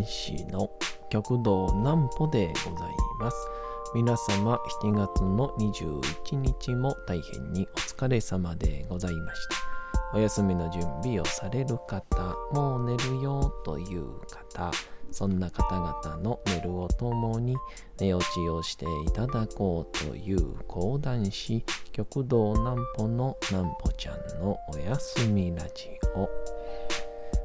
講談師の極道南歩でございます。皆様7月の21日も大変にお疲れ様でございました。お休みの準備をされる方、もう寝るよという方、そんな方々の寝るをともに寝落ちをしていただこうという講談師極道南歩の南歩ちゃんのおやすみラジオ。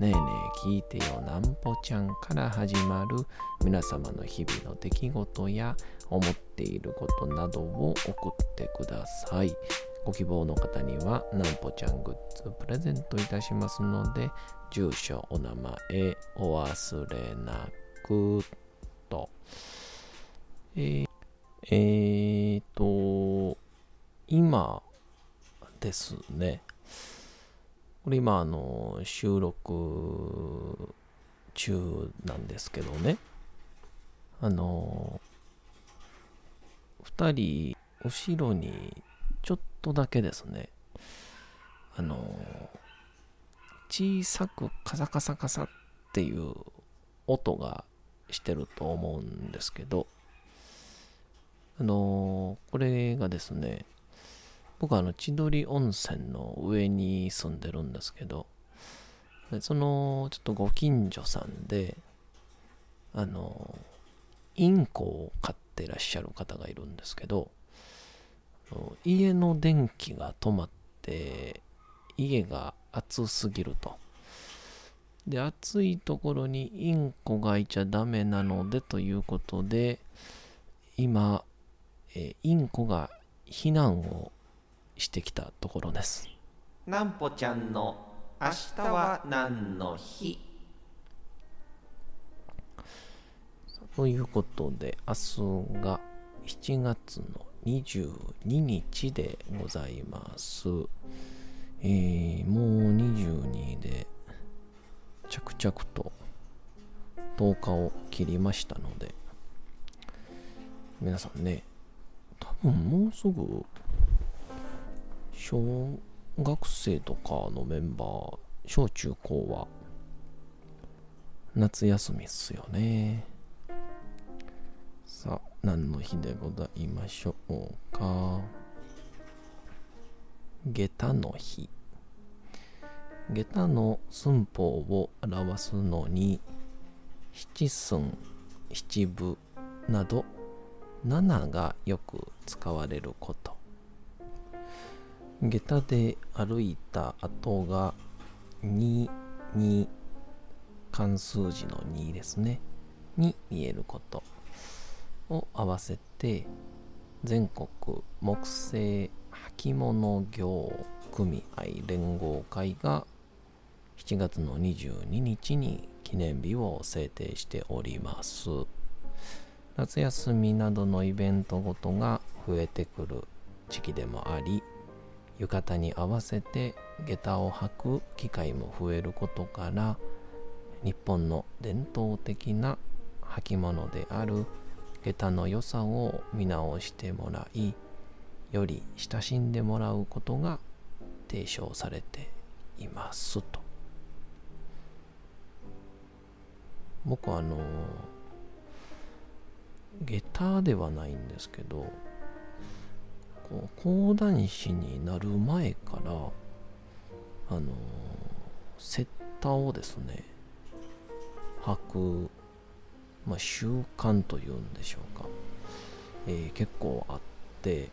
ねえねえ聞いてよなんぽちゃんから始まる皆様の日々の出来事や思っていることなどを送ってください。ご希望の方にはなんぽちゃんグッズプレゼントいたしますので、住所、お名前、お忘れなくと。えー、えーと、今ですね。これ今あの収録中なんですけどね。あの2人後ろにちょっとだけですね。あの小さくカサカサカサっていう音がしてると思うんですけど。あのこれがですね僕はあの千鳥温泉の上に住んでるんですけどそのちょっとご近所さんであのインコを飼ってらっしゃる方がいるんですけど家の電気が止まって家が暑すぎると。で暑いところにインコがいちゃダメなのでということで今、えインコが避難をしてきたところです。なんぽちゃんの明日は何の日？ということで、明日が7月の22日でございます。えー、もう22で着々と10日を切りましたので、皆さんね、多分もうすぐ小学生とかのメンバー、小中高は夏休みっすよね。さあ、何の日でございましょうか。下駄の日。下駄の寸法を表すのに、七寸、七分など7がよく使われること。下駄で歩いた後が2に漢数字の2ですね。に見えることを合わせて全国木製履物業組合連合会が7月の22日に記念日を制定しております。夏休みなどのイベントごとが増えてくる時期でもあり浴衣に合わせて下駄を履く機会も増えることから日本の伝統的な履物である下駄の良さを見直してもらいより親しんでもらうことが提唱されていますと。僕はあの下駄ではないんですけどこう講談師になる前からあのセッターをですね履く、まあ、習慣というんでしょうか、えー、結構あって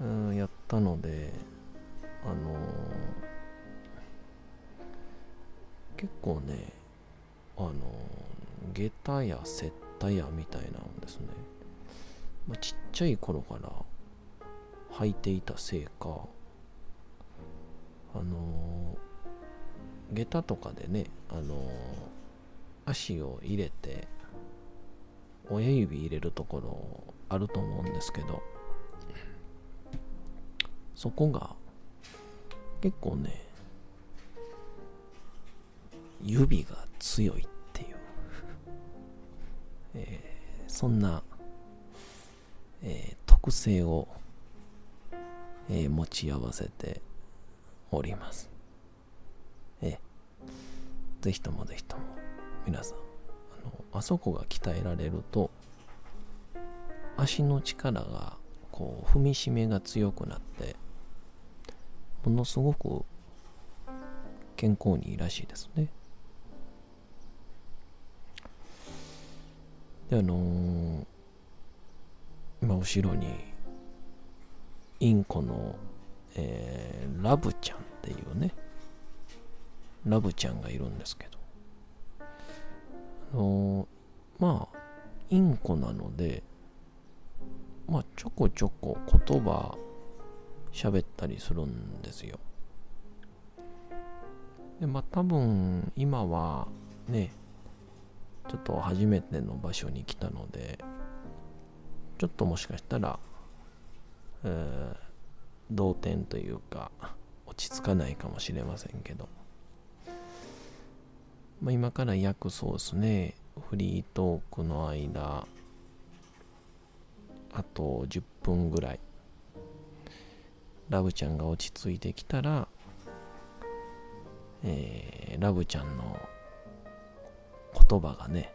うんやったのであの結構ねあの下駄やセッタやみたいなのですね。まあ、ちっちゃい頃から履いていたせいかあのー、下駄とかでねあのー、足を入れて親指入れるところあると思うんですけどそこが結構ね指が強いっていう、えー、そんな、えー、特性を、えー、持ち合わせております。えー、ぜひともぜひとも皆さんあのあそこが鍛えられると足の力がこう踏みしめが強くなってものすごく健康にいいらしいですね。であのー、今後ろにインコの、えー、ラブちゃんっていうねラブちゃんがいるんですけど。あの、まあインコなのでまあちょこちょこ言葉喋ったりするんですよ。でまあ多分今はねちょっと初めての場所に来たのでちょっともしかしたら、えー、同点というか落ち着かないかもしれませんけど、まあ、今から約そうですね。フリートークの間あと10分ぐらい。ラブちゃんが落ち着いてきたら、えー、ラブちゃんの言葉がね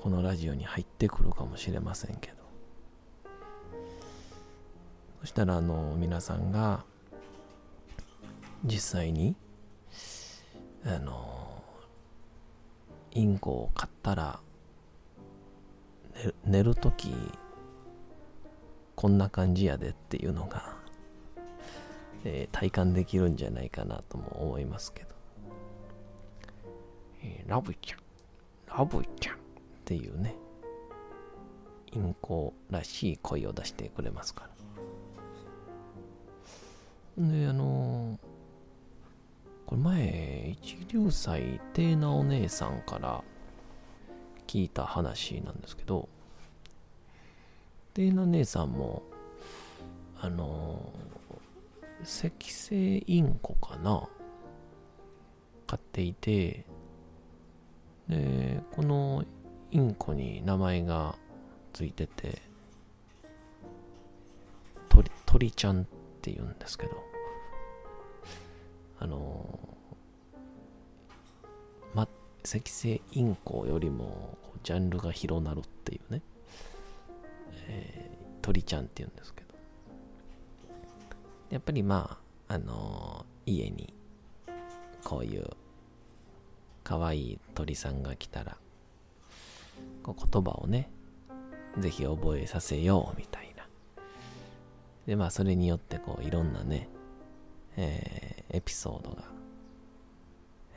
このラジオに入ってくるかもしれませんけど。そしたらあの皆さんが実際にあのインコを買ったら寝るときこんな感じやでっていうのが、えー、体感できるんじゃないかなとも思いますけど。えー、ラブちゃん、ラブちゃん。っていうね、インコらしい声を出してくれますから。で、あの、これ前、一流祭、テーナお姉さんから聞いた話なんですけど、テーナ姉さんも、あのー、赤星インコかな？飼っていて、で、このインコに名前がついてて、鳥、鳥ちゃんって言うんですけど、あのま、赤星インコよりもジャンルが広なるっていうね、えー、鳥ちゃんって言うんですけど、やっぱりまあ、あの、家にこういう可愛い鳥さんが来たら、言葉をね、ぜひ覚えさせようみたいな。で、まあそれによってこういろんなね、えー、エピソードが、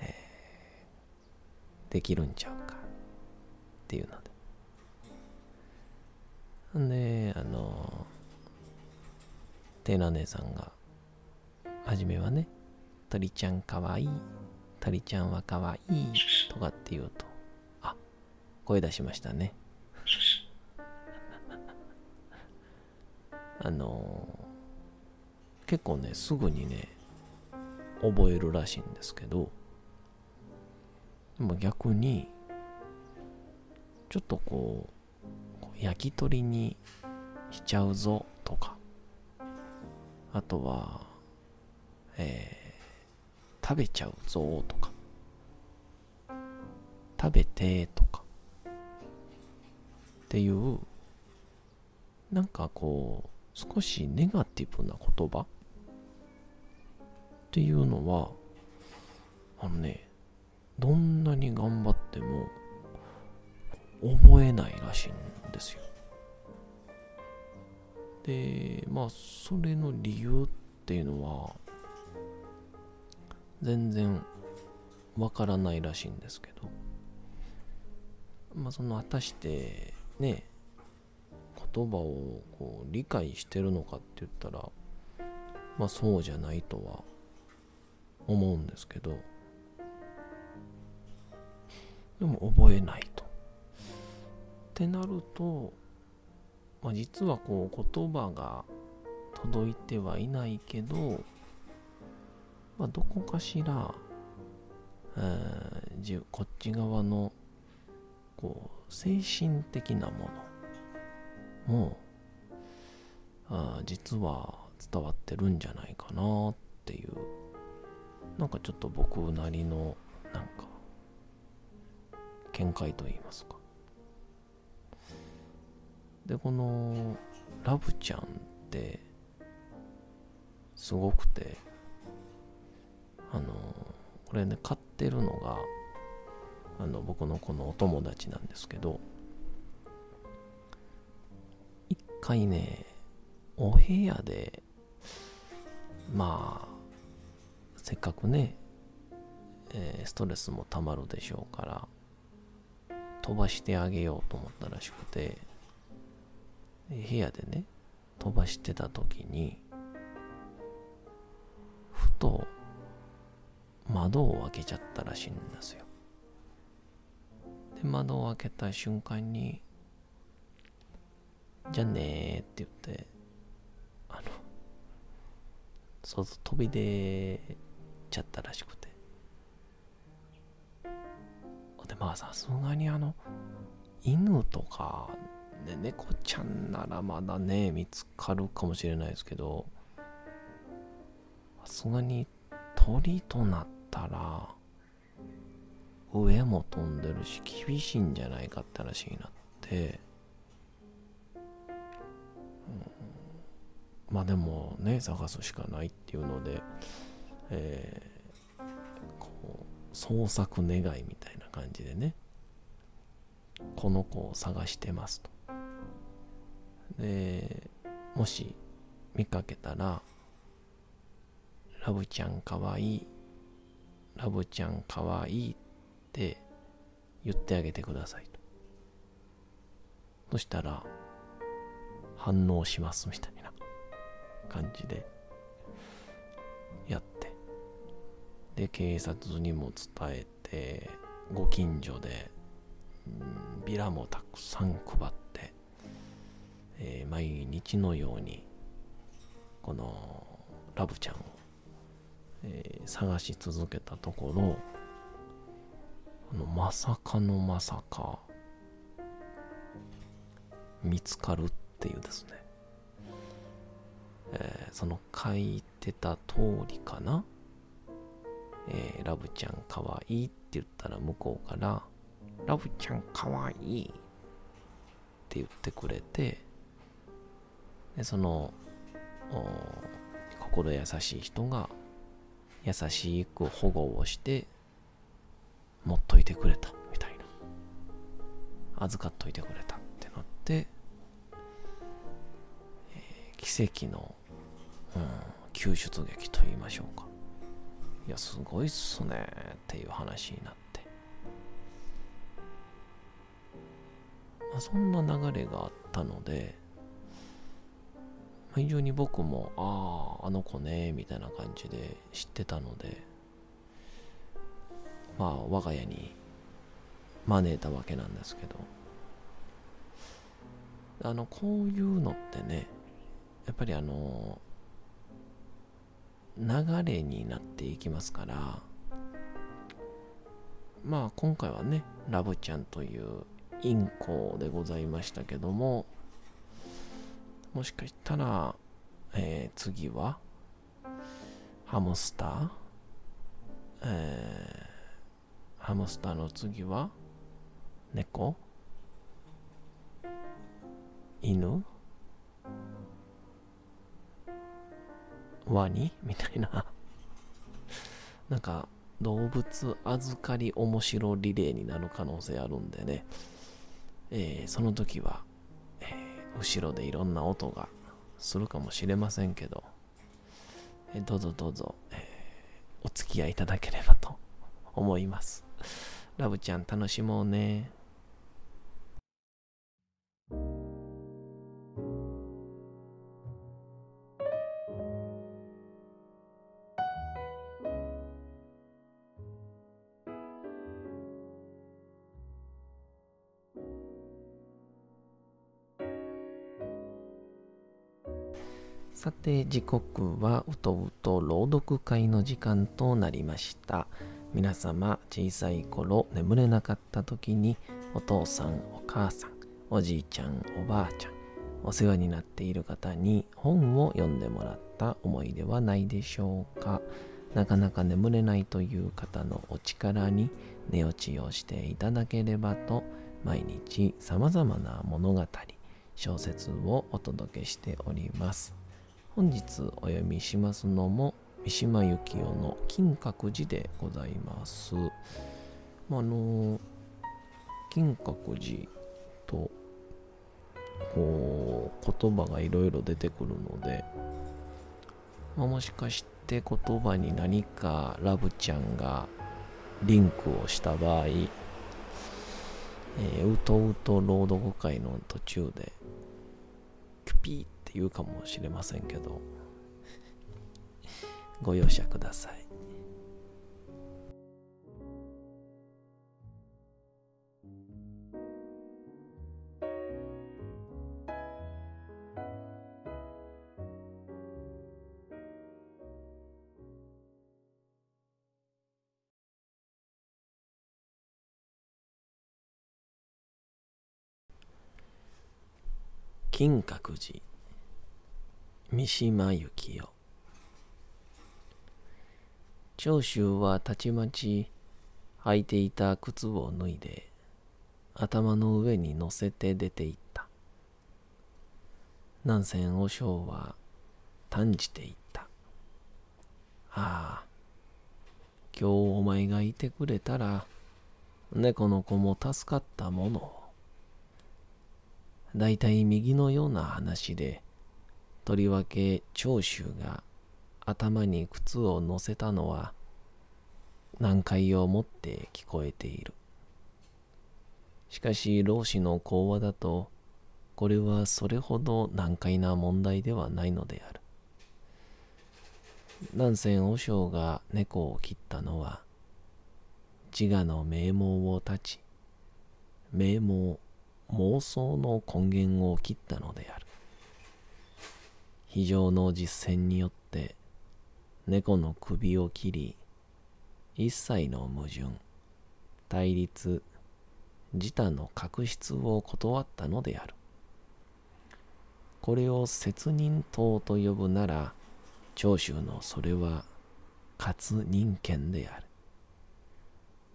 えー、できるんちゃうかっていうので。んで、あのテーナ姉さんが、はじめはね、鳥ちゃんかわいいタリちゃんはかわいいとかって言うと、声出しましたね。あのー、結構ね、すぐにね、覚えるらしいんですけど、でも逆に、ちょっとこう、焼き鳥にしちゃうぞとか、あとは、えー食べちゃうぞとか、食べてと、っていう、なんかこう、少しネガティブな言葉？っていうのは、あのね、どんなに頑張っても覚えないらしいんですよ。で、まあ、それの理由っていうのは、全然わからないらしいんですけどまあその果たしてね言葉をこう理解してるのかって言ったらまあそうじゃないとは思うんですけどでも覚えないと。ってなると、まあ、実はこう言葉が届いてはいないけど、まあ、どこかしら、えー、こっち側のこう精神的なもの。もあ実は伝わってるんじゃないかなっていう。なんかちょっと僕なりのなんか見解と言いますか。でこのラブちゃんってすごくてあのこれね買ってるのがあの僕のこのお友達なんですけど一回ねお部屋でまあせっかくね、えー、ストレスもたまるでしょうから飛ばしてあげようと思ったらしくて部屋でね飛ばしてた時にふと窓を開けちゃったらしいんですよ。窓を開けた瞬間にじゃあねーって言ってあのそう飛び出ちゃったらしくて。でまあさすがにあの犬とかで猫ちゃんならまだね見つかるかもしれないですけどさすがに鳥となったら上も飛んでるし厳しいんじゃないかって話になって、うん、まあでもね探すしかないっていうので、えー、こう創作願いみたいな感じでねこの子を探してますと。でもし見かけたらラブちゃんかわいいラブちゃんかわいいって言ってあげてくださいと。そしたら反応しますみたいな感じでやって。で警察にも伝えてご近所でビラもたくさん配ってえー、毎日のようにこのラブちゃんを、えー、探し続けたところまさかのまさか。見つかるっていうですね、えー、その書いてた通りかな、えー、ラブちゃんかわいいって言ったら向こうからラブちゃんかわい。いって言ってくれてでその心優しい人が優しく保護をして持っといてくれたみたいな。預かっといてくれたってなって、えー、奇跡の、うん、救出劇と言いましょうか。いやすごいっすねっていう話になって、まあ、そんな流れがあったので非常に僕も、ああ、あの子ね、みたいな感じで知ってたので、まあ、我が家に招いたわけなんですけど、あの、こういうのってね、やっぱりあの、流れになっていきますから、まあ今回はね、ラブちゃんというインコでございましたけども、もしかしたら、えー、次は、ハムスター、えー、ハムスターの次は、猫？犬？ワニ？みたいな。なんか動物預かり面白リレーになる可能性あるんでね、えー、その時はえ後ろでいろんな音がするかもしれませんけど、えどうぞどうぞ、え、お付き合いいただければと思います。ラブちゃん楽しもうね。さて時刻はうとうと朗読会の時間となりました。皆様小さい頃眠れなかった時にお父さんお母さんおじいちゃんおばあちゃんお世話になっている方に本を読んでもらった思いではないでしょうか。なかなか眠れないという方のお力に寝落ちをしていただければと毎日様々な物語小説をお届けしております。本日お読みしますのも三島由紀夫の金閣寺でございます。まあの金閣寺とこう言葉がいろいろ出てくるので、まあ、もしかして言葉に何かラブちゃんがリンクをした場合、えー、うとうと朗読会の途中でキュピーって言うかもしれませんけどご容赦ください。金閣寺三島由紀夫。長州はたちまち履いていた靴を脱いで頭の上に乗せて出て行った。南仙和尚は断じて言ったああ今日お前がいてくれたら猫の子も助かったものを。大体右のような話で、とりわけ長州が頭に靴を乗せたのは難解をもって聞こえている。しかし老子の講話だと、これはそれほど難解な問題ではないのである。南仙和尚が猫を切ったのは、自我の名門を断ち、名門妄想の根源を切ったのである。非常の実践によって猫の首を切り、一切の矛盾、対立、自他の確執を断ったのである。これを説人等と呼ぶなら、長州のそれは活人権である。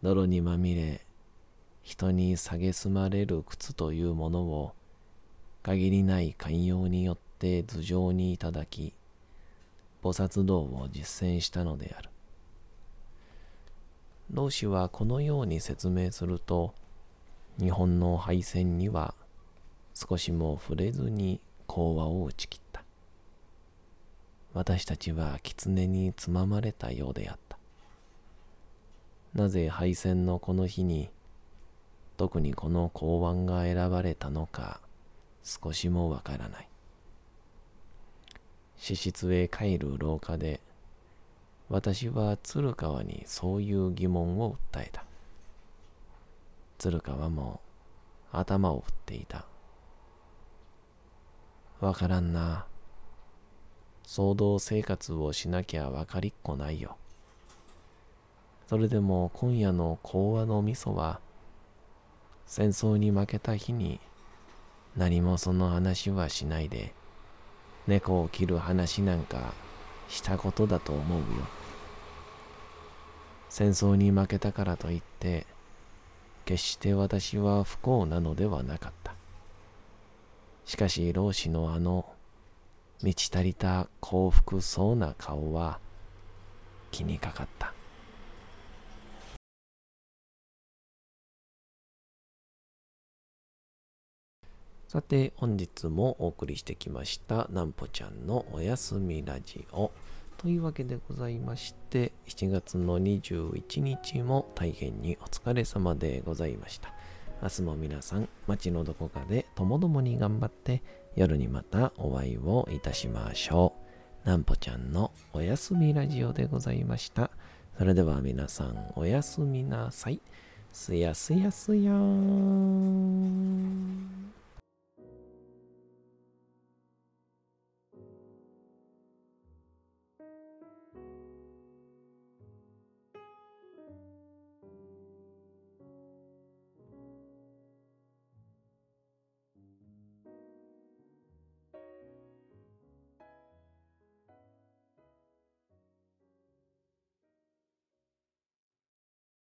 泥にまみれ、人に蔑まれる靴というものを限りない寛容によって頭上にいただき菩薩道を実践したのである。老子はこのように説明すると日本の敗戦には少しも触れずに講話を打ち切った。私たちは狐につままれたようであった。なぜ敗戦のこの日に特にこの公安が選ばれたのか少しもわからない。死室へ帰る廊下で私は鶴川にそういう疑問を訴えた。鶴川も頭を振っていた。わからんな。騒動生活をしなきゃわかりっこないよ。それでも今夜の講話の味噌は戦争に負けた日に何もその話はしないで猫を切る話なんかしたことだと思うよ。戦争に負けたからといって決して私は不幸なのではなかった。しかし老子のあの満ち足りた幸福そうな顔は気にかかった。さて、本日もお送りしてきました、なんぽちゃんのおやすみラジオ。というわけでございまして、7月の21日も大変にお疲れ様でございました。明日も皆さん、街のどこかでともどもに頑張って、夜にまたお会いをいたしましょう。なんぽちゃんのおやすみラジオでございました。それでは皆さん、おやすみなさい。すやすやすやーん。